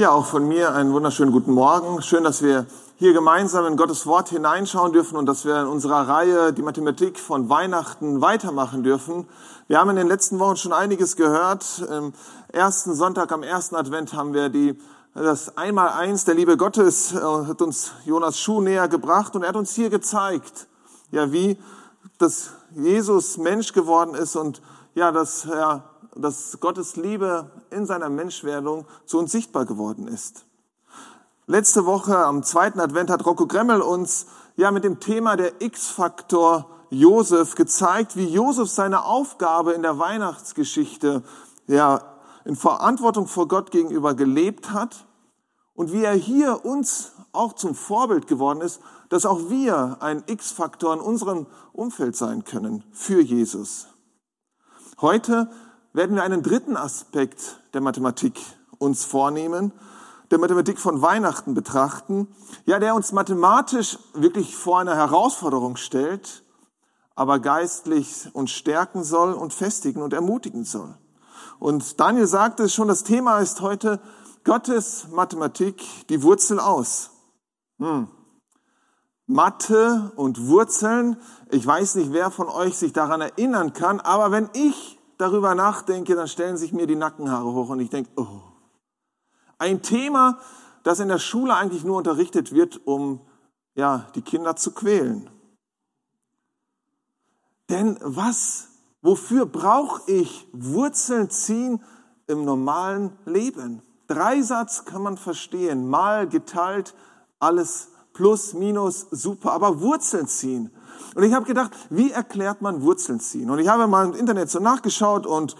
Ja, auch von mir einen wunderschönen guten Morgen. Schön, dass wir hier gemeinsam in Gottes Wort hineinschauen dürfen und dass wir in unserer Reihe die Mathematik von Weihnachten weitermachen dürfen. Wir haben in den letzten Wochen schon einiges gehört. Im ersten Sonntag am ersten Advent haben wir die, das Einmaleins der Liebe Gottes, äh, hat uns Jonas Schuh näher gebracht und er hat uns hier gezeigt, ja, wie dass Jesus Mensch geworden ist und ja, dass er dass Gottes Liebe in seiner Menschwerdung zu uns sichtbar geworden ist. Letzte Woche am zweiten Advent hat Rocco Gremmel uns ja mit dem Thema der X-Faktor Josef gezeigt, wie Josef seine Aufgabe in der Weihnachtsgeschichte ja in Verantwortung vor Gott gegenüber gelebt hat und wie er hier uns auch zum Vorbild geworden ist, dass auch wir ein X-Faktor in unserem Umfeld sein können für Jesus. Heute werden wir einen dritten Aspekt der Mathematik uns vornehmen, der Mathematik von Weihnachten betrachten, ja, der uns mathematisch wirklich vor eine Herausforderung stellt, aber geistlich uns stärken soll und festigen und ermutigen soll. Und Daniel sagte es schon, das Thema ist heute Gottes Mathematik, die Wurzel aus. Hm. Mathe und Wurzeln, ich weiß nicht, wer von euch sich daran erinnern kann, aber wenn ich darüber nachdenke, dann stellen sich mir die Nackenhaare hoch und ich denke, oh. Ein Thema, das in der Schule eigentlich nur unterrichtet wird, um ja, die Kinder zu quälen. Denn was, wofür brauche ich Wurzeln ziehen im normalen Leben? Dreisatz kann man verstehen, mal geteilt, alles plus, minus, super, aber Wurzeln ziehen. Und ich habe gedacht, wie erklärt man Wurzeln ziehen? Und ich habe mal im Internet so nachgeschaut und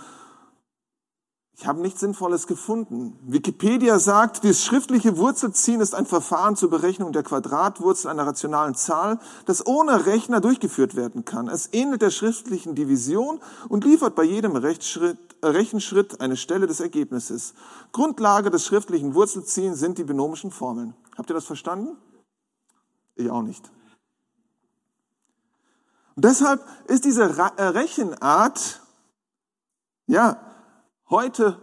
ich habe nichts Sinnvolles gefunden. Wikipedia sagt, das schriftliche Wurzelziehen ist ein Verfahren zur Berechnung der Quadratwurzel einer rationalen Zahl, das ohne Rechner durchgeführt werden kann. Es ähnelt der schriftlichen Division und liefert bei jedem Rechenschritt, äh, Rechenschritt eine Stelle des Ergebnisses. Grundlage des schriftlichen Wurzelziehens sind die binomischen Formeln. Habt ihr das verstanden? Ich auch nicht. Und deshalb ist diese äh, Rechenart, ja, heute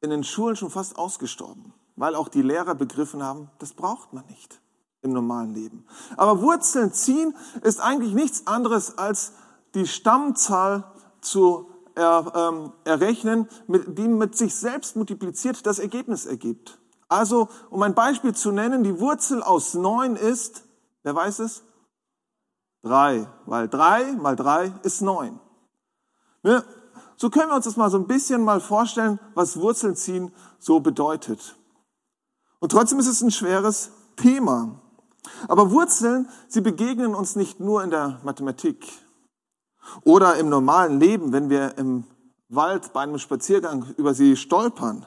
in den Schulen schon fast ausgestorben, weil auch die Lehrer begriffen haben, das braucht man nicht im normalen Leben. Aber Wurzeln ziehen ist eigentlich nichts anderes als die Stammzahl zu er, ähm, errechnen, mit, die mit sich selbst multipliziert das Ergebnis ergibt. Also, um ein Beispiel zu nennen, die Wurzel aus neun ist, wer weiß es? Drei, weil drei mal drei ist neun. Ne? So können wir uns das mal so ein bisschen mal vorstellen, was Wurzeln ziehen so bedeutet. Und trotzdem ist es ein schweres Thema. Aber Wurzeln, sie begegnen uns nicht nur in der Mathematik oder im normalen Leben, wenn wir im Wald bei einem Spaziergang über sie stolpern.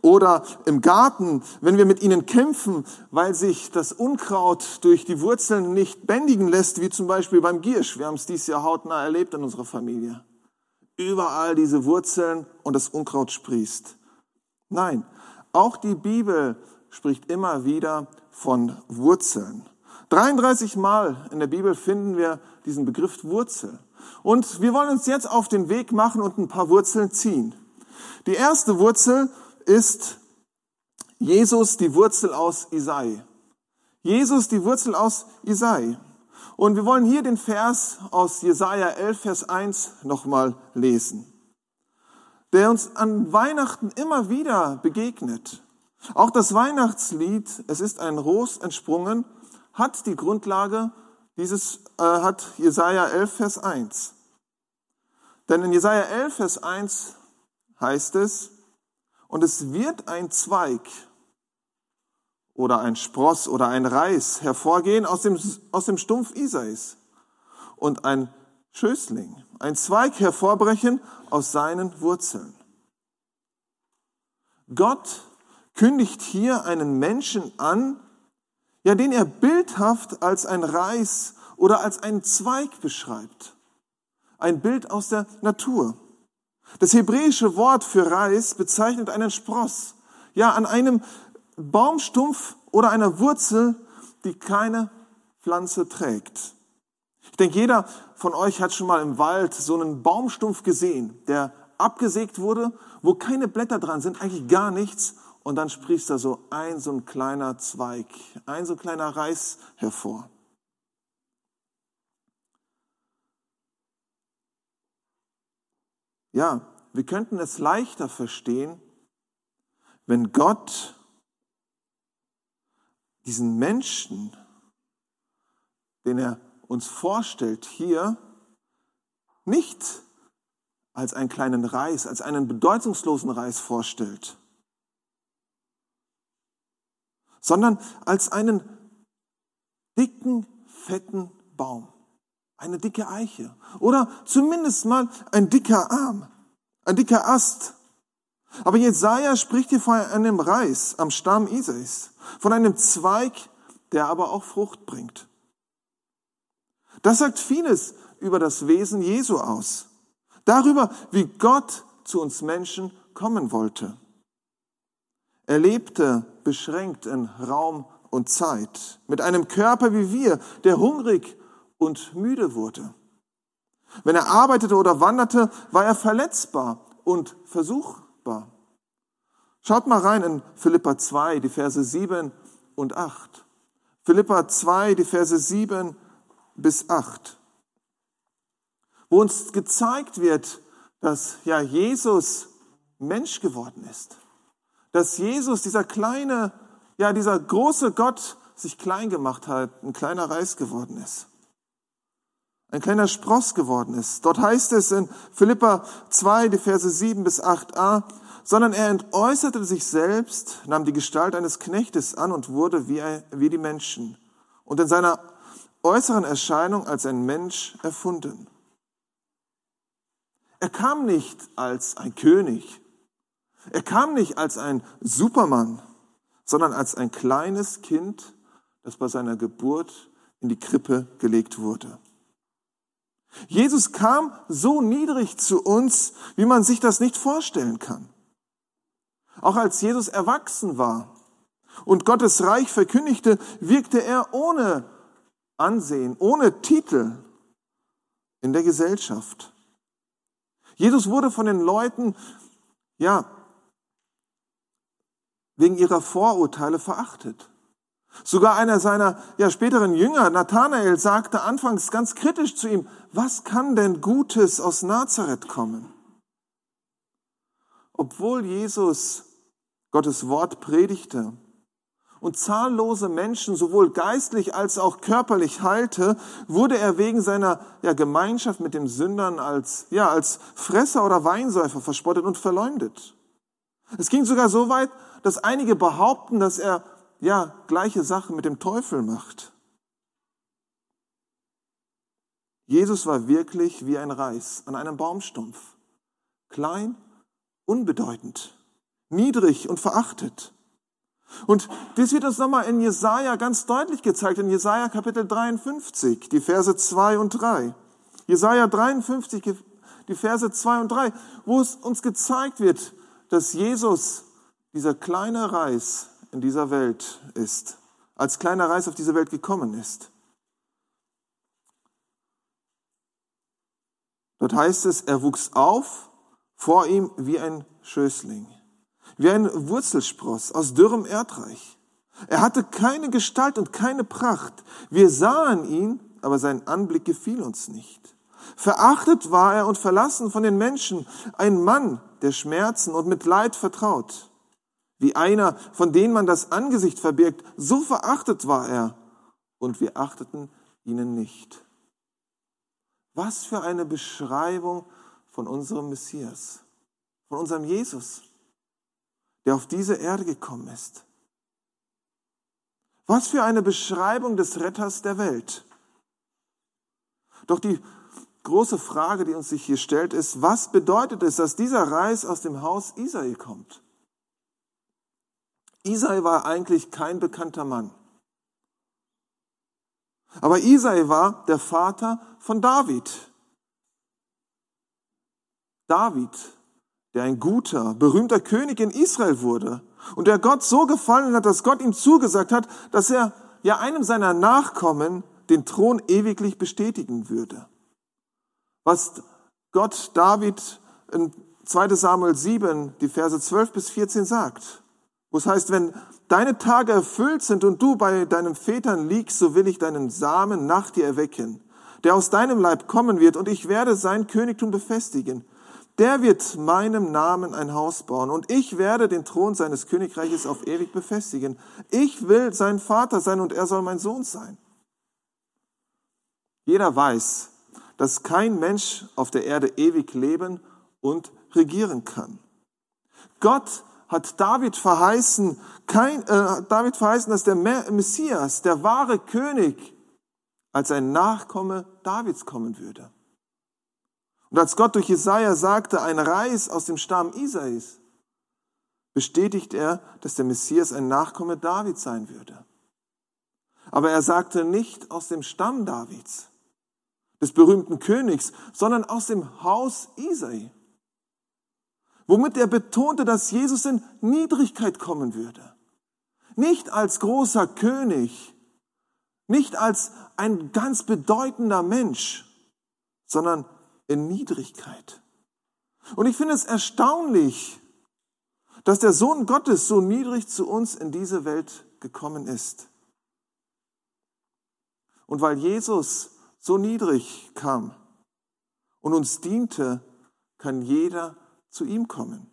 Oder im Garten, wenn wir mit ihnen kämpfen, weil sich das Unkraut durch die Wurzeln nicht bändigen lässt, wie zum Beispiel beim Giersch. Wir haben es dieses Jahr hautnah erlebt in unserer Familie. Überall diese Wurzeln und das Unkraut sprießt. Nein, auch die Bibel spricht immer wieder von Wurzeln. 33 Mal in der Bibel finden wir diesen Begriff Wurzel. Und wir wollen uns jetzt auf den Weg machen und ein paar Wurzeln ziehen. Die erste Wurzel ist Jesus die Wurzel aus Isai. Jesus die Wurzel aus Isai. Und wir wollen hier den Vers aus Jesaja 11, Vers 1 nochmal lesen, der uns an Weihnachten immer wieder begegnet. Auch das Weihnachtslied, es ist ein Ros entsprungen, hat die Grundlage dieses, äh, hat Jesaja 11, Vers 1. Denn in Jesaja 11, Vers 1 heißt es, und es wird ein Zweig oder ein Spross oder ein Reis hervorgehen aus dem, aus dem Stumpf Isais und ein Schößling, ein Zweig hervorbrechen aus seinen Wurzeln. Gott kündigt hier einen Menschen an, ja, den er bildhaft als ein Reis oder als einen Zweig beschreibt. Ein Bild aus der Natur. Das hebräische Wort für Reis bezeichnet einen Spross. Ja, an einem Baumstumpf oder einer Wurzel, die keine Pflanze trägt. Ich denke, jeder von euch hat schon mal im Wald so einen Baumstumpf gesehen, der abgesägt wurde, wo keine Blätter dran sind, eigentlich gar nichts und dann sprießt da so ein so ein kleiner Zweig, ein so ein kleiner Reis hervor. Ja, wir könnten es leichter verstehen, wenn Gott diesen Menschen, den er uns vorstellt, hier nicht als einen kleinen Reis, als einen bedeutungslosen Reis vorstellt, sondern als einen dicken, fetten Baum, eine dicke Eiche oder zumindest mal ein dicker Arm, ein dicker Ast. Aber Jesaja spricht hier von einem Reis am Stamm Isais, von einem Zweig, der aber auch Frucht bringt. Das sagt vieles über das Wesen Jesu aus. Darüber, wie Gott zu uns Menschen kommen wollte. Er lebte beschränkt in Raum und Zeit, mit einem Körper wie wir, der hungrig und müde wurde. Wenn er arbeitete oder wanderte, war er verletzbar und versuchbar. Schaut mal rein in Philippa 2, die Verse 7 und 8. Philippa 2, die Verse 7 bis 8 wo uns gezeigt wird, dass ja Jesus Mensch geworden ist. Dass Jesus, dieser kleine, ja, dieser große Gott sich klein gemacht hat, ein kleiner Reis geworden ist. Ein kleiner Spross geworden ist. Dort heißt es in Philippa 2, die Verse 7 bis 8a, sondern er entäußerte sich selbst, nahm die Gestalt eines Knechtes an und wurde wie, wie die Menschen und in seiner äußeren Erscheinung als ein Mensch erfunden. Er kam nicht als ein König. Er kam nicht als ein Supermann, sondern als ein kleines Kind, das bei seiner Geburt in die Krippe gelegt wurde. Jesus kam so niedrig zu uns, wie man sich das nicht vorstellen kann. Auch als Jesus erwachsen war und Gottes Reich verkündigte, wirkte er ohne Ansehen, ohne Titel in der Gesellschaft. Jesus wurde von den Leuten, ja, wegen ihrer Vorurteile verachtet. Sogar einer seiner ja, späteren Jünger, Nathanael, sagte anfangs ganz kritisch zu ihm, was kann denn Gutes aus Nazareth kommen? Obwohl Jesus Gottes Wort predigte und zahllose Menschen sowohl geistlich als auch körperlich heilte, wurde er wegen seiner ja, Gemeinschaft mit den Sündern als, ja, als Fresser oder Weinsäufer verspottet und verleumdet. Es ging sogar so weit, dass einige behaupten, dass er ja gleiche Sachen mit dem Teufel macht. Jesus war wirklich wie ein Reis an einem Baumstumpf. Klein, unbedeutend, niedrig und verachtet. Und das wird uns nochmal in Jesaja ganz deutlich gezeigt, in Jesaja Kapitel 53, die Verse 2 und 3. Jesaja 53, die Verse 2 und 3, wo es uns gezeigt wird, dass Jesus dieser kleine Reis in dieser Welt ist, als kleiner Reis auf diese Welt gekommen ist. Dort heißt es, er wuchs auf vor ihm wie ein Schößling wie ein Wurzelspross aus dürrem Erdreich. Er hatte keine Gestalt und keine Pracht. Wir sahen ihn, aber sein Anblick gefiel uns nicht. Verachtet war er und verlassen von den Menschen, ein Mann der Schmerzen und mit Leid vertraut. Wie einer, von dem man das Angesicht verbirgt, so verachtet war er, und wir achteten ihnen nicht. Was für eine Beschreibung von unserem Messias, von unserem Jesus der auf diese Erde gekommen ist. Was für eine Beschreibung des Retters der Welt. Doch die große Frage, die uns sich hier stellt, ist, was bedeutet es, dass dieser Reis aus dem Haus Isai kommt? Isai war eigentlich kein bekannter Mann. Aber Isai war der Vater von David. David der ein guter, berühmter König in Israel wurde und der Gott so gefallen hat, dass Gott ihm zugesagt hat, dass er ja einem seiner Nachkommen den Thron ewiglich bestätigen würde. Was Gott David in 2 Samuel 7, die Verse 12 bis 14 sagt. Es heißt, wenn deine Tage erfüllt sind und du bei deinen Vätern liegst, so will ich deinen Samen nach dir erwecken, der aus deinem Leib kommen wird, und ich werde sein Königtum befestigen. Der wird meinem Namen ein Haus bauen, und ich werde den Thron seines Königreiches auf ewig befestigen. Ich will sein Vater sein, und er soll mein Sohn sein. Jeder weiß, dass kein Mensch auf der Erde ewig leben und regieren kann. Gott hat David verheißen, kein, äh, David verheißen, dass der Messias, der wahre König, als ein Nachkomme Davids kommen würde. Und als Gott durch Jesaja sagte, ein Reis aus dem Stamm Isais, bestätigt er, dass der Messias ein Nachkomme Davids sein würde. Aber er sagte nicht aus dem Stamm Davids, des berühmten Königs, sondern aus dem Haus Isai womit er betonte, dass Jesus in Niedrigkeit kommen würde. Nicht als großer König, nicht als ein ganz bedeutender Mensch, sondern in Niedrigkeit. Und ich finde es erstaunlich, dass der Sohn Gottes so niedrig zu uns in diese Welt gekommen ist. Und weil Jesus so niedrig kam und uns diente, kann jeder zu ihm kommen.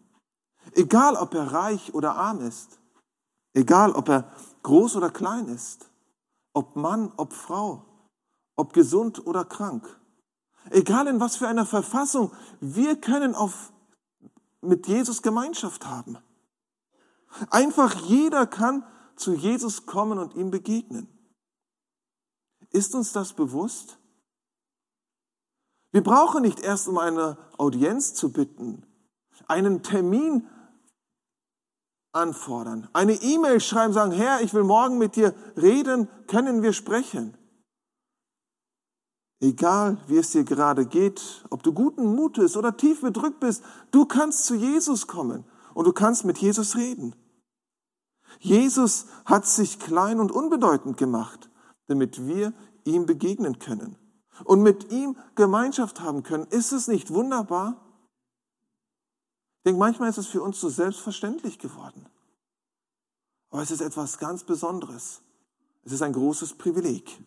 Egal, ob er reich oder arm ist. Egal, ob er groß oder klein ist. Ob Mann, ob Frau. Ob gesund oder krank. Egal in was für einer Verfassung. Wir können auf, mit Jesus Gemeinschaft haben. Einfach jeder kann zu Jesus kommen und ihm begegnen. Ist uns das bewusst? Wir brauchen nicht erst um eine Audienz zu bitten einen Termin anfordern, eine E-Mail schreiben, sagen, Herr, ich will morgen mit dir reden, können wir sprechen. Egal, wie es dir gerade geht, ob du guten Mutes oder tief bedrückt bist, du kannst zu Jesus kommen und du kannst mit Jesus reden. Jesus hat sich klein und unbedeutend gemacht, damit wir ihm begegnen können und mit ihm Gemeinschaft haben können. Ist es nicht wunderbar? Ich denke, manchmal ist es für uns so selbstverständlich geworden. Aber es ist etwas ganz Besonderes. Es ist ein großes Privileg.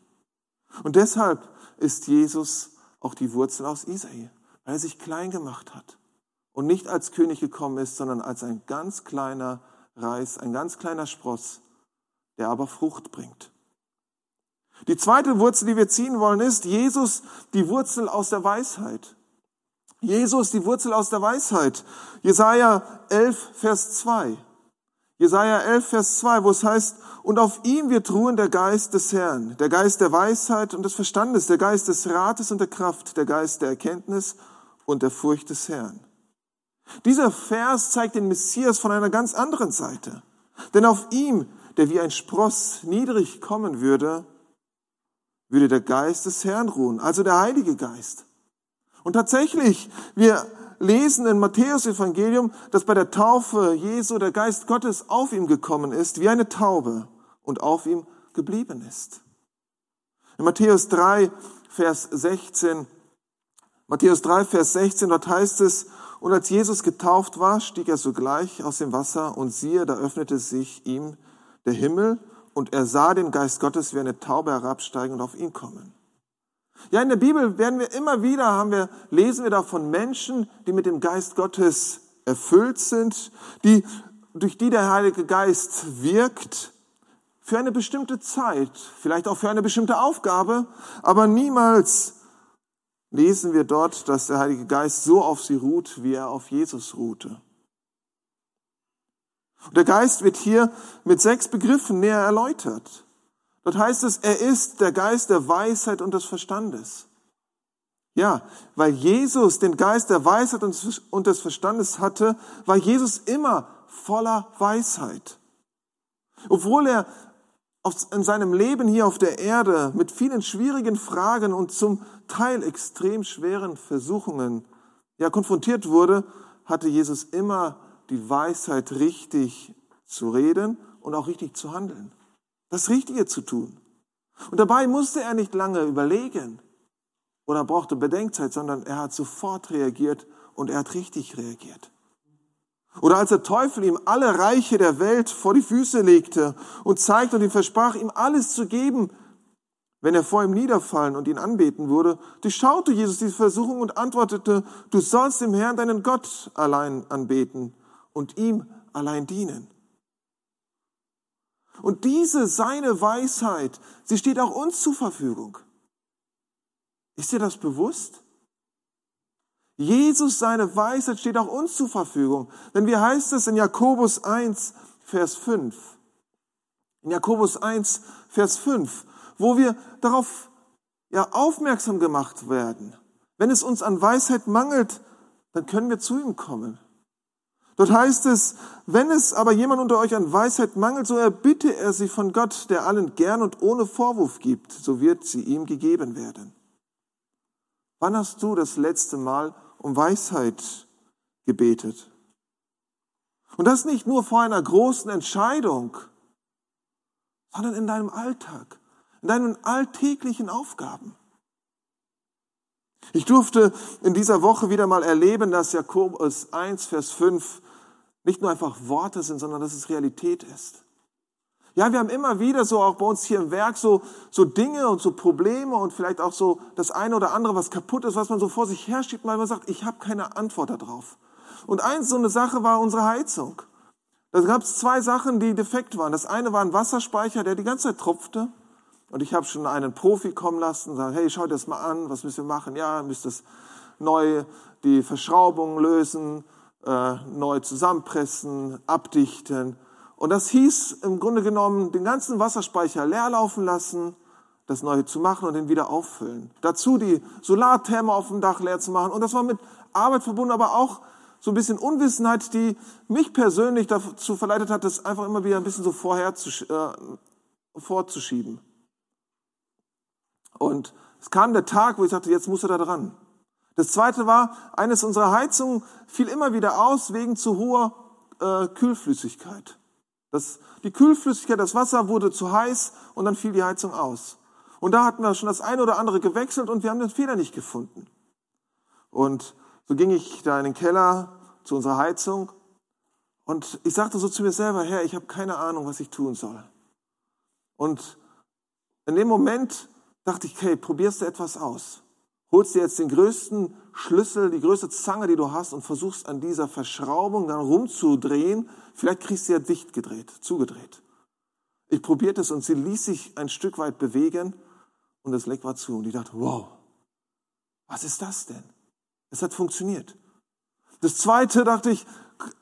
Und deshalb ist Jesus auch die Wurzel aus Isai, weil er sich klein gemacht hat und nicht als König gekommen ist, sondern als ein ganz kleiner Reis, ein ganz kleiner Spross, der aber Frucht bringt. Die zweite Wurzel, die wir ziehen wollen, ist Jesus, die Wurzel aus der Weisheit. Jesus, die Wurzel aus der Weisheit. Jesaja 11, Vers 2. Jesaja 11, Vers 2, wo es heißt, und auf ihm wird ruhen der Geist des Herrn, der Geist der Weisheit und des Verstandes, der Geist des Rates und der Kraft, der Geist der Erkenntnis und der Furcht des Herrn. Dieser Vers zeigt den Messias von einer ganz anderen Seite. Denn auf ihm, der wie ein Spross niedrig kommen würde, würde der Geist des Herrn ruhen, also der Heilige Geist. Und tatsächlich, wir lesen in Matthäus Evangelium, dass bei der Taufe Jesu der Geist Gottes auf ihm gekommen ist, wie eine Taube und auf ihm geblieben ist. In Matthäus 3, Vers 16, Matthäus 3, Vers 16, dort heißt es, und als Jesus getauft war, stieg er sogleich aus dem Wasser und siehe, da öffnete sich ihm der Himmel und er sah den Geist Gottes wie eine Taube herabsteigen und auf ihn kommen. Ja, in der Bibel werden wir immer wieder, haben wir, lesen wir da von Menschen, die mit dem Geist Gottes erfüllt sind, die, durch die der Heilige Geist wirkt, für eine bestimmte Zeit, vielleicht auch für eine bestimmte Aufgabe, aber niemals lesen wir dort, dass der Heilige Geist so auf sie ruht, wie er auf Jesus ruhte. Und der Geist wird hier mit sechs Begriffen näher erläutert. Dort heißt es, er ist der Geist der Weisheit und des Verstandes. Ja, weil Jesus den Geist der Weisheit und des Verstandes hatte, war Jesus immer voller Weisheit. Obwohl er in seinem Leben hier auf der Erde mit vielen schwierigen Fragen und zum Teil extrem schweren Versuchungen ja, konfrontiert wurde, hatte Jesus immer die Weisheit, richtig zu reden und auch richtig zu handeln das Richtige zu tun. Und dabei musste er nicht lange überlegen oder brauchte Bedenkzeit, sondern er hat sofort reagiert und er hat richtig reagiert. Oder als der Teufel ihm alle Reiche der Welt vor die Füße legte und zeigte und ihm versprach, ihm alles zu geben, wenn er vor ihm niederfallen und ihn anbeten würde, durchschaute Jesus diese Versuchung und antwortete, du sollst dem Herrn deinen Gott allein anbeten und ihm allein dienen. Und diese seine Weisheit, sie steht auch uns zur Verfügung. Ist dir das bewusst? Jesus, seine Weisheit steht auch uns zur Verfügung. Denn wie heißt es in Jakobus 1, Vers 5? In Jakobus 1, Vers 5, wo wir darauf ja, aufmerksam gemacht werden. Wenn es uns an Weisheit mangelt, dann können wir zu ihm kommen. Dort heißt es, wenn es aber jemand unter euch an Weisheit mangelt, so erbitte er sie von Gott, der allen gern und ohne Vorwurf gibt, so wird sie ihm gegeben werden. Wann hast du das letzte Mal um Weisheit gebetet? Und das nicht nur vor einer großen Entscheidung, sondern in deinem Alltag, in deinen alltäglichen Aufgaben. Ich durfte in dieser Woche wieder mal erleben, dass Jakobus 1, Vers 5 nicht nur einfach Worte sind, sondern dass es Realität ist. Ja, wir haben immer wieder so auch bei uns hier im Werk so, so Dinge und so Probleme und vielleicht auch so das eine oder andere, was kaputt ist, was man so vor sich herschiebt, weil man sagt, ich habe keine Antwort darauf. Und eins so eine Sache war unsere Heizung. Da gab es zwei Sachen, die defekt waren. Das eine war ein Wasserspeicher, der die ganze Zeit tropfte. Und ich habe schon einen Profi kommen lassen und sagen, hey, schau dir das mal an, was müssen wir machen? Ja, müsst das neu die Verschraubung lösen, äh, neu zusammenpressen, abdichten. Und das hieß im Grunde genommen, den ganzen Wasserspeicher leer laufen lassen, das Neue zu machen und den wieder auffüllen. Dazu die Solartherme auf dem Dach leer zu machen. Und das war mit Arbeit verbunden, aber auch so ein bisschen Unwissenheit, die mich persönlich dazu verleitet hat, das einfach immer wieder ein bisschen so vorher zu, äh, vorzuschieben. Und es kam der Tag, wo ich sagte, jetzt muss er da dran. Das zweite war, eines unserer Heizungen fiel immer wieder aus wegen zu hoher äh, Kühlflüssigkeit. Das, die Kühlflüssigkeit, das Wasser wurde zu heiß und dann fiel die Heizung aus. Und da hatten wir schon das eine oder andere gewechselt und wir haben den Fehler nicht gefunden. Und so ging ich da in den Keller zu unserer Heizung und ich sagte so zu mir selber, Herr, ich habe keine Ahnung, was ich tun soll. Und in dem Moment dachte ich, okay, probierst du etwas aus holst dir jetzt den größten Schlüssel, die größte Zange, die du hast und versuchst an dieser Verschraubung dann rumzudrehen. Vielleicht kriegst du ja dicht gedreht, zugedreht. Ich probierte es und sie ließ sich ein Stück weit bewegen und das Leck war zu. Und ich dachte, wow, was ist das denn? Es hat funktioniert. Das zweite dachte ich,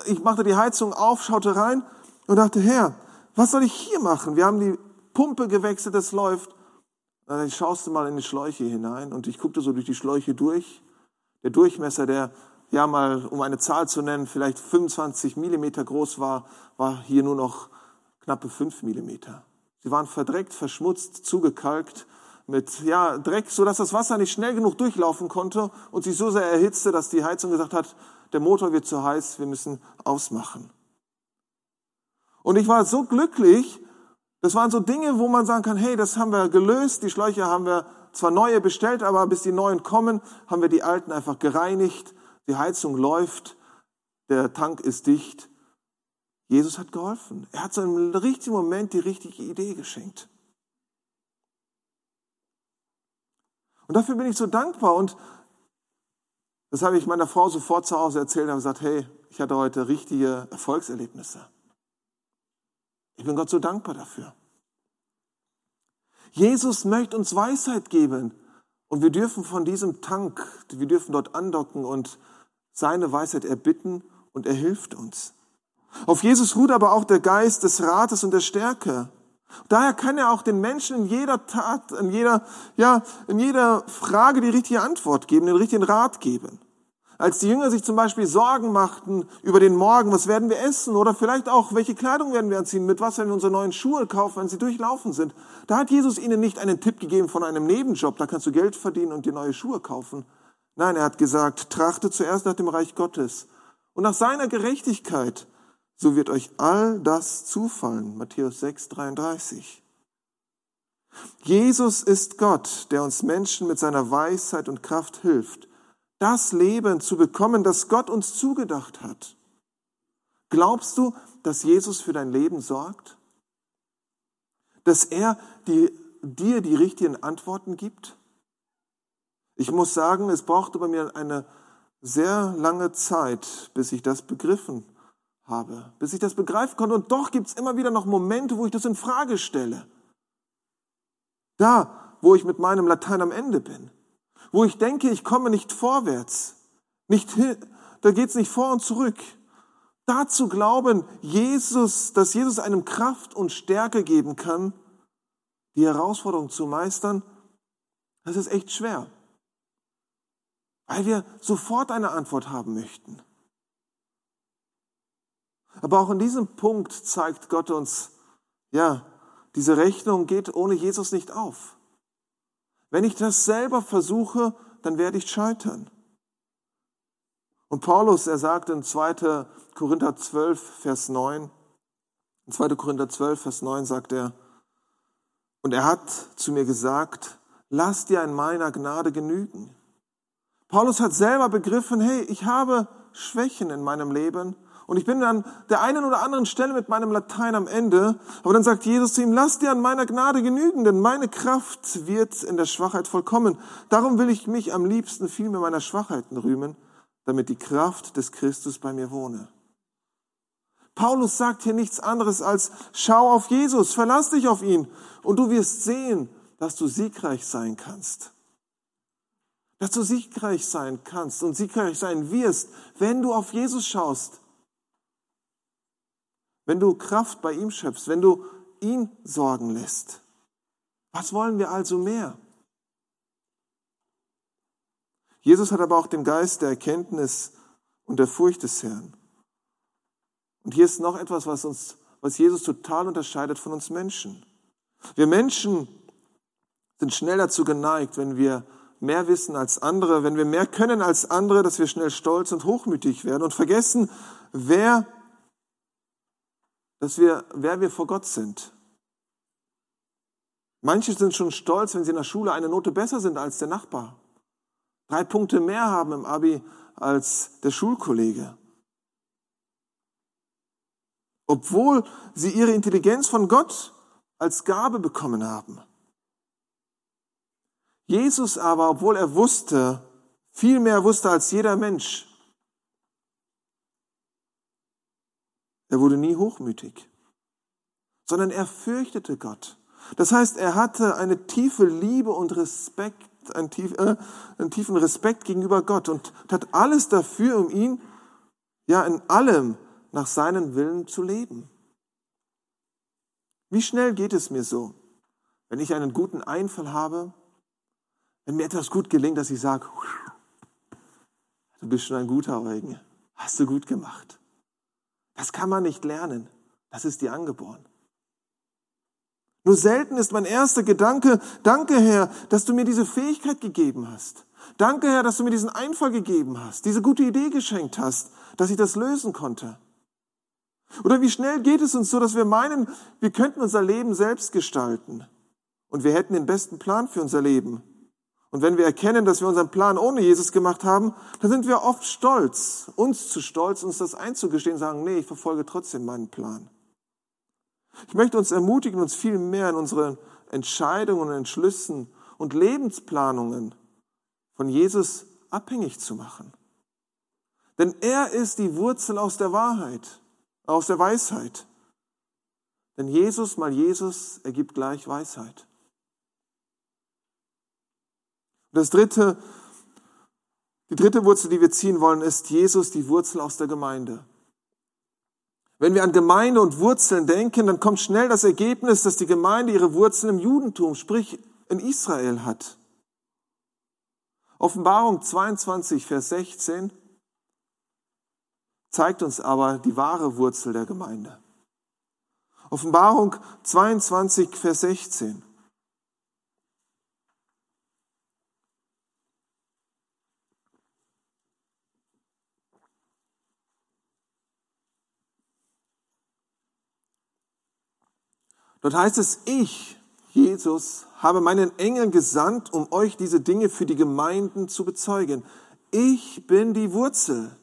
ich machte die Heizung auf, schaute rein und dachte, Herr, was soll ich hier machen? Wir haben die Pumpe gewechselt, es läuft. Dann schaust du mal in die Schläuche hinein und ich guckte so durch die Schläuche durch. Der Durchmesser, der ja mal, um eine Zahl zu nennen, vielleicht 25 Millimeter groß war, war hier nur noch knappe 5 Millimeter. Sie waren verdreckt, verschmutzt, zugekalkt mit ja, Dreck, so dass das Wasser nicht schnell genug durchlaufen konnte und sich so sehr erhitzte, dass die Heizung gesagt hat, der Motor wird zu heiß, wir müssen ausmachen. Und ich war so glücklich, das waren so Dinge, wo man sagen kann, hey, das haben wir gelöst, die Schläuche haben wir zwar neue bestellt, aber bis die neuen kommen, haben wir die alten einfach gereinigt, die Heizung läuft, der Tank ist dicht. Jesus hat geholfen. Er hat so im richtigen Moment die richtige Idee geschenkt. Und dafür bin ich so dankbar und das habe ich meiner Frau sofort zu Hause erzählt und habe gesagt, hey, ich hatte heute richtige Erfolgserlebnisse. Ich bin Gott so dankbar dafür. Jesus möchte uns Weisheit geben und wir dürfen von diesem Tank, wir dürfen dort andocken und seine Weisheit erbitten und er hilft uns. Auf Jesus ruht aber auch der Geist des Rates und der Stärke. Daher kann er auch den Menschen in jeder Tat, in jeder, ja, in jeder Frage die richtige Antwort geben, den richtigen Rat geben. Als die Jünger sich zum Beispiel Sorgen machten über den Morgen, was werden wir essen oder vielleicht auch, welche Kleidung werden wir anziehen, mit was werden wir unsere neuen Schuhe kaufen, wenn sie durchlaufen sind. Da hat Jesus ihnen nicht einen Tipp gegeben von einem Nebenjob, da kannst du Geld verdienen und dir neue Schuhe kaufen. Nein, er hat gesagt, trachte zuerst nach dem Reich Gottes und nach seiner Gerechtigkeit, so wird euch all das zufallen. Matthäus 6, 33. Jesus ist Gott, der uns Menschen mit seiner Weisheit und Kraft hilft, das Leben zu bekommen, das Gott uns zugedacht hat. Glaubst du, dass Jesus für dein Leben sorgt? Dass er die, dir die richtigen Antworten gibt? Ich muss sagen, es brauchte bei mir eine sehr lange Zeit, bis ich das begriffen habe, bis ich das begreifen konnte. Und doch gibt es immer wieder noch Momente, wo ich das in Frage stelle. Da, wo ich mit meinem Latein am Ende bin, wo ich denke, ich komme nicht vorwärts, nicht hin, da geht es nicht vor und zurück. Dazu glauben, Jesus, dass Jesus einem Kraft und Stärke geben kann, die Herausforderung zu meistern, das ist echt schwer. Weil wir sofort eine Antwort haben möchten. Aber auch in diesem Punkt zeigt Gott uns, ja, diese Rechnung geht ohne Jesus nicht auf. Wenn ich das selber versuche, dann werde ich scheitern. Und Paulus, er sagt in 2. Korinther 12, Vers 9, in 2. Korinther 12, Vers 9 sagt er, und er hat zu mir gesagt, lass dir an meiner Gnade genügen. Paulus hat selber begriffen, hey, ich habe Schwächen in meinem Leben und ich bin an der einen oder anderen Stelle mit meinem Latein am Ende. Aber dann sagt Jesus zu ihm, lass dir an meiner Gnade genügen, denn meine Kraft wird in der Schwachheit vollkommen. Darum will ich mich am liebsten viel mehr meiner Schwachheiten rühmen, damit die Kraft des Christus bei mir wohne. Paulus sagt hier nichts anderes als, schau auf Jesus, verlass dich auf ihn und du wirst sehen, dass du siegreich sein kannst. Dass du siegreich sein kannst und siegreich sein wirst, wenn du auf Jesus schaust wenn du Kraft bei ihm schöpfst, wenn du ihn sorgen lässt. Was wollen wir also mehr? Jesus hat aber auch den Geist der Erkenntnis und der Furcht des Herrn. Und hier ist noch etwas, was uns, was Jesus total unterscheidet von uns Menschen. Wir Menschen sind schnell dazu geneigt, wenn wir mehr wissen als andere, wenn wir mehr können als andere, dass wir schnell stolz und hochmütig werden und vergessen, wer dass wir, wer wir vor Gott sind. Manche sind schon stolz, wenn sie in der Schule eine Note besser sind als der Nachbar. Drei Punkte mehr haben im Abi als der Schulkollege. Obwohl sie ihre Intelligenz von Gott als Gabe bekommen haben. Jesus aber, obwohl er wusste, viel mehr wusste als jeder Mensch, Er wurde nie hochmütig, sondern er fürchtete Gott. Das heißt, er hatte eine tiefe Liebe und Respekt, einen, tief, äh, einen tiefen Respekt gegenüber Gott und hat alles dafür, um ihn ja in allem nach seinen Willen zu leben. Wie schnell geht es mir so, wenn ich einen guten Einfall habe, wenn mir etwas gut gelingt, dass ich sage, du bist schon ein guter Eugen, hast du gut gemacht. Das kann man nicht lernen. Das ist dir angeboren. Nur selten ist mein erster Gedanke, danke Herr, dass du mir diese Fähigkeit gegeben hast. Danke Herr, dass du mir diesen Einfall gegeben hast, diese gute Idee geschenkt hast, dass ich das lösen konnte. Oder wie schnell geht es uns so, dass wir meinen, wir könnten unser Leben selbst gestalten und wir hätten den besten Plan für unser Leben. Und wenn wir erkennen, dass wir unseren Plan ohne Jesus gemacht haben, dann sind wir oft stolz, uns zu stolz, uns das einzugestehen, sagen, nee, ich verfolge trotzdem meinen Plan. Ich möchte uns ermutigen, uns viel mehr in unseren Entscheidungen und Entschlüssen und Lebensplanungen von Jesus abhängig zu machen. Denn er ist die Wurzel aus der Wahrheit, aus der Weisheit. Denn Jesus mal Jesus ergibt gleich Weisheit. Das dritte, die dritte Wurzel, die wir ziehen wollen, ist Jesus, die Wurzel aus der Gemeinde. Wenn wir an Gemeinde und Wurzeln denken, dann kommt schnell das Ergebnis, dass die Gemeinde ihre Wurzeln im Judentum, sprich in Israel hat. Offenbarung 22, Vers 16 zeigt uns aber die wahre Wurzel der Gemeinde. Offenbarung 22, Vers 16. Dort heißt es, ich, Jesus, habe meinen Engel gesandt, um euch diese Dinge für die Gemeinden zu bezeugen. Ich bin die Wurzel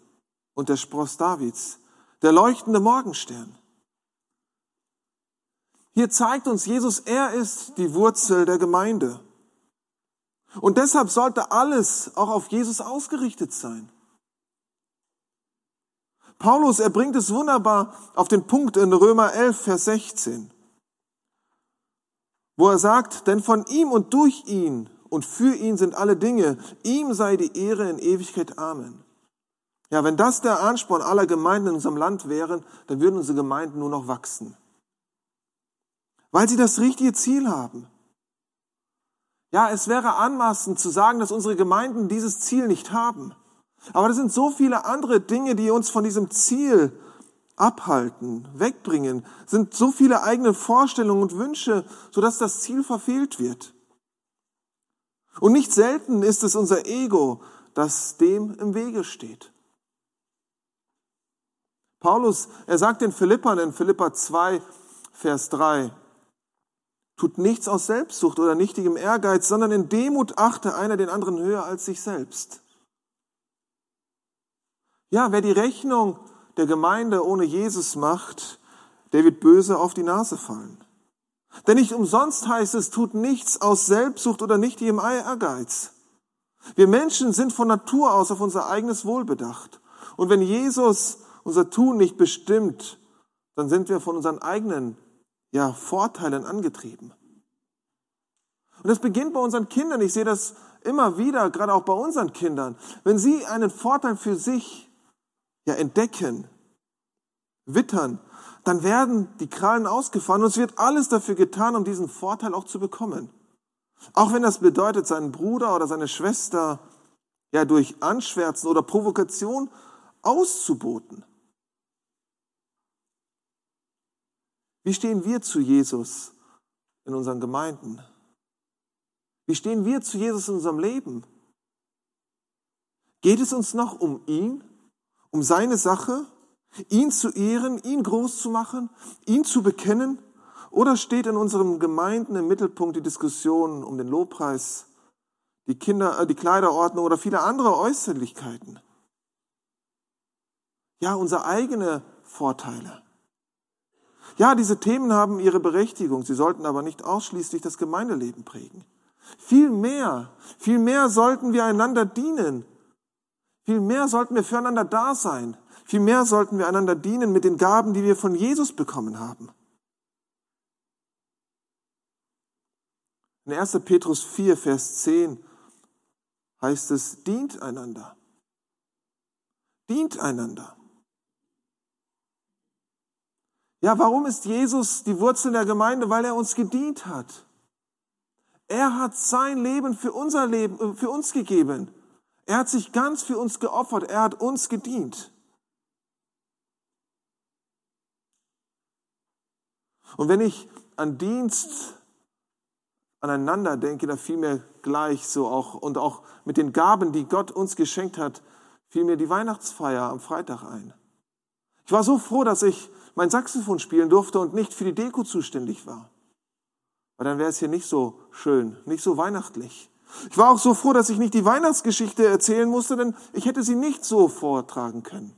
und der Spross Davids, der leuchtende Morgenstern. Hier zeigt uns Jesus, er ist die Wurzel der Gemeinde. Und deshalb sollte alles auch auf Jesus ausgerichtet sein. Paulus, er bringt es wunderbar auf den Punkt in Römer 11, Vers 16, wo er sagt, denn von ihm und durch ihn und für ihn sind alle Dinge, ihm sei die Ehre in Ewigkeit. Amen. Ja, wenn das der Ansporn aller Gemeinden in unserem Land wäre, dann würden unsere Gemeinden nur noch wachsen. Weil sie das richtige Ziel haben. Ja, es wäre anmaßend zu sagen, dass unsere Gemeinden dieses Ziel nicht haben. Aber das sind so viele andere Dinge, die uns von diesem Ziel abhalten, wegbringen, sind so viele eigene Vorstellungen und Wünsche, sodass das Ziel verfehlt wird. Und nicht selten ist es unser Ego, das dem im Wege steht. Paulus, er sagt den Philippern in Philippa 2, Vers 3, tut nichts aus Selbstsucht oder nichtigem Ehrgeiz, sondern in Demut achte einer den anderen höher als sich selbst. Ja, wer die Rechnung der Gemeinde ohne Jesus macht, der wird böse auf die Nase fallen. Denn nicht umsonst heißt es, tut nichts aus Selbstsucht oder nicht im Ehrgeiz. Wir Menschen sind von Natur aus auf unser eigenes Wohl bedacht. Und wenn Jesus unser Tun nicht bestimmt, dann sind wir von unseren eigenen ja, Vorteilen angetrieben. Und das beginnt bei unseren Kindern. Ich sehe das immer wieder, gerade auch bei unseren Kindern. Wenn sie einen Vorteil für sich ja, entdecken, wittern, dann werden die Krallen ausgefahren und es wird alles dafür getan, um diesen Vorteil auch zu bekommen. Auch wenn das bedeutet, seinen Bruder oder seine Schwester ja durch Anschwärzen oder Provokation auszuboten. Wie stehen wir zu Jesus in unseren Gemeinden? Wie stehen wir zu Jesus in unserem Leben? Geht es uns noch um ihn, um seine Sache? ihn zu ehren, ihn groß zu machen, ihn zu bekennen? Oder steht in unseren Gemeinden im Mittelpunkt die Diskussion um den Lobpreis, die, Kinder, äh, die Kleiderordnung oder viele andere Äußerlichkeiten? Ja, unsere eigene Vorteile. Ja, diese Themen haben ihre Berechtigung, sie sollten aber nicht ausschließlich das Gemeindeleben prägen. Viel mehr, viel mehr sollten wir einander dienen. Viel mehr sollten wir füreinander da sein. Vielmehr sollten wir einander dienen mit den Gaben, die wir von Jesus bekommen haben. In 1. Petrus 4, Vers 10 heißt es, dient einander. Dient einander. Ja, warum ist Jesus die Wurzel der Gemeinde? Weil er uns gedient hat. Er hat sein Leben für unser Leben, äh, für uns gegeben. Er hat sich ganz für uns geopfert. Er hat uns gedient. Und wenn ich an Dienst aneinander denke, da fiel mir gleich so auch und auch mit den Gaben, die Gott uns geschenkt hat, fiel mir die Weihnachtsfeier am Freitag ein. Ich war so froh, dass ich mein Saxophon spielen durfte und nicht für die Deko zuständig war. Weil dann wäre es hier nicht so schön, nicht so weihnachtlich. Ich war auch so froh, dass ich nicht die Weihnachtsgeschichte erzählen musste, denn ich hätte sie nicht so vortragen können.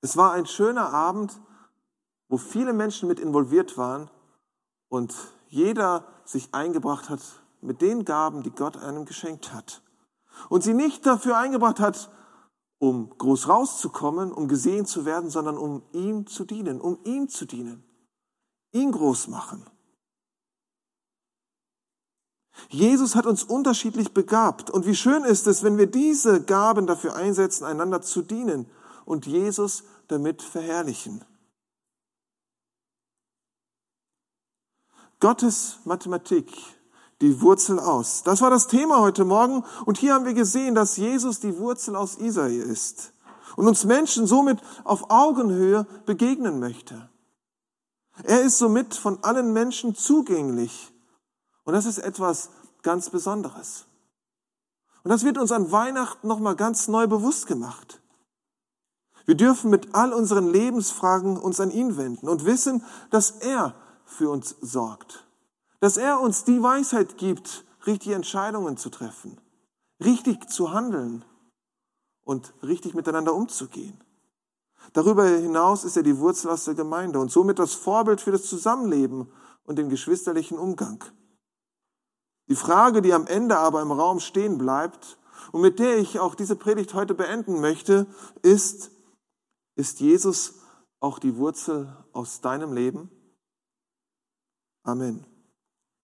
Es war ein schöner Abend, wo viele Menschen mit involviert waren und jeder sich eingebracht hat mit den Gaben, die Gott einem geschenkt hat. Und sie nicht dafür eingebracht hat, um groß rauszukommen, um gesehen zu werden, sondern um ihm zu dienen, um ihm zu dienen, ihn groß machen. Jesus hat uns unterschiedlich begabt. Und wie schön ist es, wenn wir diese Gaben dafür einsetzen, einander zu dienen und Jesus damit verherrlichen. Gottes Mathematik, die Wurzel aus. Das war das Thema heute Morgen. Und hier haben wir gesehen, dass Jesus die Wurzel aus Israel ist und uns Menschen somit auf Augenhöhe begegnen möchte. Er ist somit von allen Menschen zugänglich. Und das ist etwas ganz Besonderes. Und das wird uns an Weihnachten nochmal ganz neu bewusst gemacht. Wir dürfen mit all unseren Lebensfragen uns an ihn wenden und wissen, dass er für uns sorgt. Dass er uns die Weisheit gibt, richtige Entscheidungen zu treffen, richtig zu handeln und richtig miteinander umzugehen. Darüber hinaus ist er die Wurzel aus der Gemeinde und somit das Vorbild für das Zusammenleben und den geschwisterlichen Umgang. Die Frage, die am Ende aber im Raum stehen bleibt und mit der ich auch diese Predigt heute beenden möchte, ist, ist Jesus auch die Wurzel aus deinem Leben? Amen.